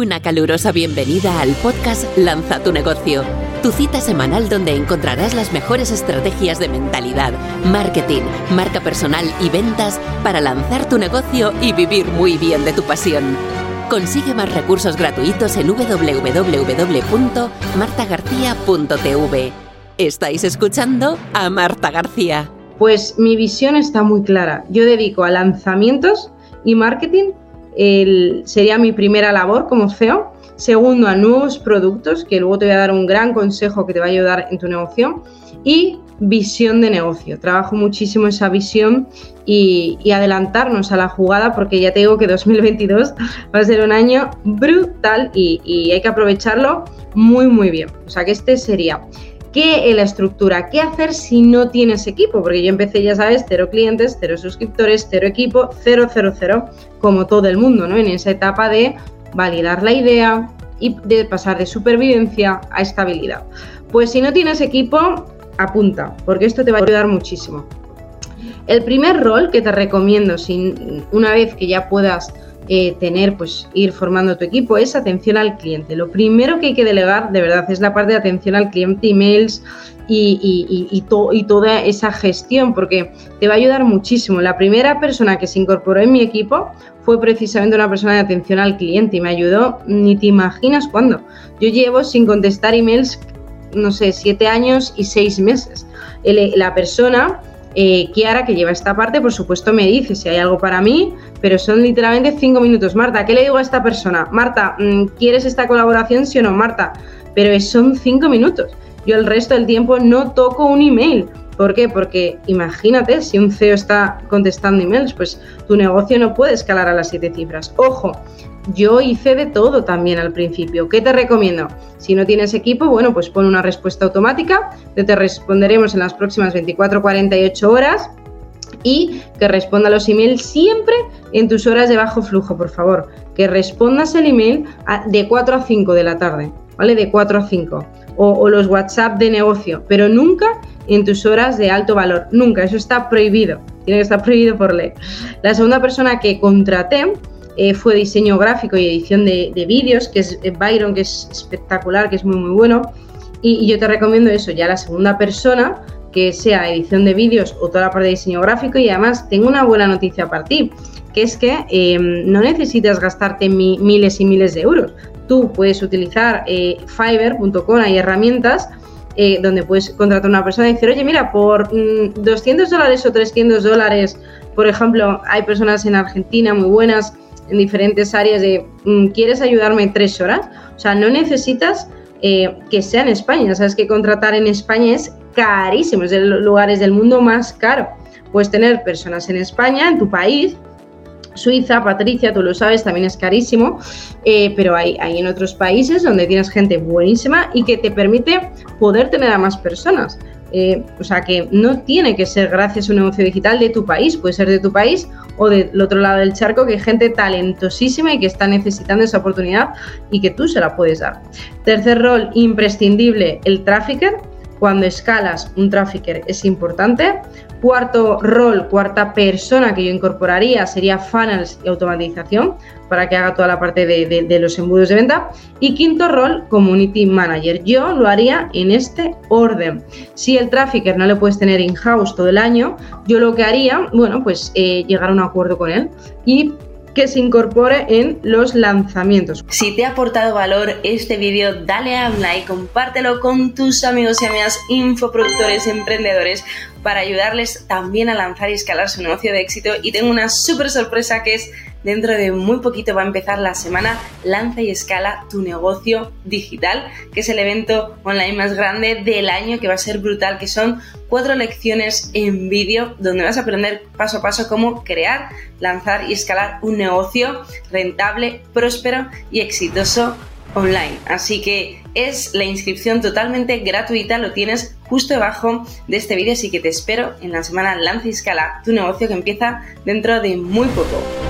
Una calurosa bienvenida al podcast Lanza tu negocio, tu cita semanal donde encontrarás las mejores estrategias de mentalidad, marketing, marca personal y ventas para lanzar tu negocio y vivir muy bien de tu pasión. Consigue más recursos gratuitos en www.martagarcía.tv. Estáis escuchando a Marta García. Pues mi visión está muy clara. Yo dedico a lanzamientos y marketing sería mi primera labor como CEO. Segundo, a nuevos productos, que luego te voy a dar un gran consejo que te va a ayudar en tu negocio. Y visión de negocio. Trabajo muchísimo esa visión y, adelantarnos a la jugada porque ya te digo que 2022 va a ser un año brutal y, y hay que aprovecharlo muy, muy bien. O sea que este sería ¿Qué es la estructura? ¿Qué hacer si no tienes equipo? Porque yo empecé, ya sabes, cero clientes, cero suscriptores, cero equipo, cero, cero, cero, como todo el mundo, ¿no? En esa etapa de validar la idea y de pasar de supervivencia a estabilidad. Pues si no tienes equipo, apunta, porque esto te va a ayudar muchísimo. El primer rol que te recomiendo, sin, una vez que ya puedas eh, tener, pues ir formando tu equipo es atención al cliente. Lo primero que hay que delegar de verdad es la parte de atención al cliente, emails y, y, toda esa gestión, porque te va a ayudar muchísimo. La primera persona que se incorporó en mi equipo fue precisamente una persona de atención al cliente y me ayudó, ni te imaginas cuándo. Yo llevo sin contestar emails, no sé, siete años y seis meses. la persona eh, Kiara, que lleva esta parte, por supuesto me dice si hay algo para mí, pero son literalmente cinco minutos. Marta, ¿qué le digo a esta persona? Marta, mm, ¿quieres esta colaboración, sí o no? Marta, pero son cinco minutos. Yo el resto del tiempo no toco un email. ¿Por qué? Porque imagínate, si un CEO está contestando emails, pues tu negocio no puede escalar a las siete cifras. Ojo, yo hice de todo también al principio. ¿Qué te recomiendo? Si no tienes equipo, bueno, pues pon una respuesta automática, te responderemos en las próximas 24-48 horas y que responda los emails siempre en tus horas de bajo flujo, por favor. Que respondas el email de 4 a 5 de la tarde, ¿vale? De 4 a 5. O, o los WhatsApp de negocio, pero nunca en tus horas de alto valor. Nunca, eso está prohibido. Tiene que estar prohibido por ley. La segunda persona que contraté eh, fue diseño gráfico y edición de, vídeos, que es eh, Byron, que es espectacular, que es muy, muy bueno. Y, yo te recomiendo eso, ya la segunda persona, que sea edición de vídeos o toda la parte de diseño gráfico. Y además, tengo una buena noticia para ti, que es que em, no necesitas gastarte miles y miles de euros. Tú puedes utilizar eh, Fiverr.com, hay herramientas donde puedes contratar a una persona y decir, oye, mira, por 200 mm, dólares o 300 dólares, por ejemplo, hay personas en Argentina muy buenas en diferentes áreas de, mm, ¿quieres ayudarme tres horas? O sea, no necesitas eh, que sea en España. Sabes que contratar en España es carísimo, es de los lugares del mundo más caro. Puedes tener personas en España, en tu país, Suiza, Patricia, tú lo sabes, también es carísimo, eh, pero hay, hay, en otros países donde tienes gente buenísima y que te permite poder tener a más personas. Eh, o sea que no tiene que ser gracias a un negocio digital de tu país, puede ser de tu país o del otro lado del charco, que hay gente talentosísima y que está necesitando esa oportunidad y que tú se la puedes dar. Tercer rol imprescindible, el trafficker. Cuando escalas, un trafficker es importante. Cuarto rol, cuarta persona que yo incorporaría sería funnels y automatización para que haga toda la parte de, los embudos de venta. Y quinto rol, community manager. Yo lo haría en este orden. Si el trafficker no le puedes tener in-house todo el año, yo lo que haría, bueno, pues eh, llegar a un acuerdo con él y que se incorpore en los lanzamientos. Si te ha aportado valor este vídeo, dale a like, compártelo con tus amigos y amigas infoproductores, emprendedores, para ayudarles también a lanzar y escalar su negocio de éxito. Y tengo una súper sorpresa que es Dentro de muy poquito va a empezar la semana Lanza y Escala tu negocio digital, que es el evento online más grande del año, que va a ser brutal, que son cuatro lecciones en vídeo donde vas a aprender paso a paso cómo crear, lanzar y escalar un negocio rentable, próspero y exitoso online. Así que es la inscripción totalmente gratuita, lo tienes justo debajo de este vídeo, así que te espero en la semana Lanza y Escala tu negocio que empieza dentro de muy poco.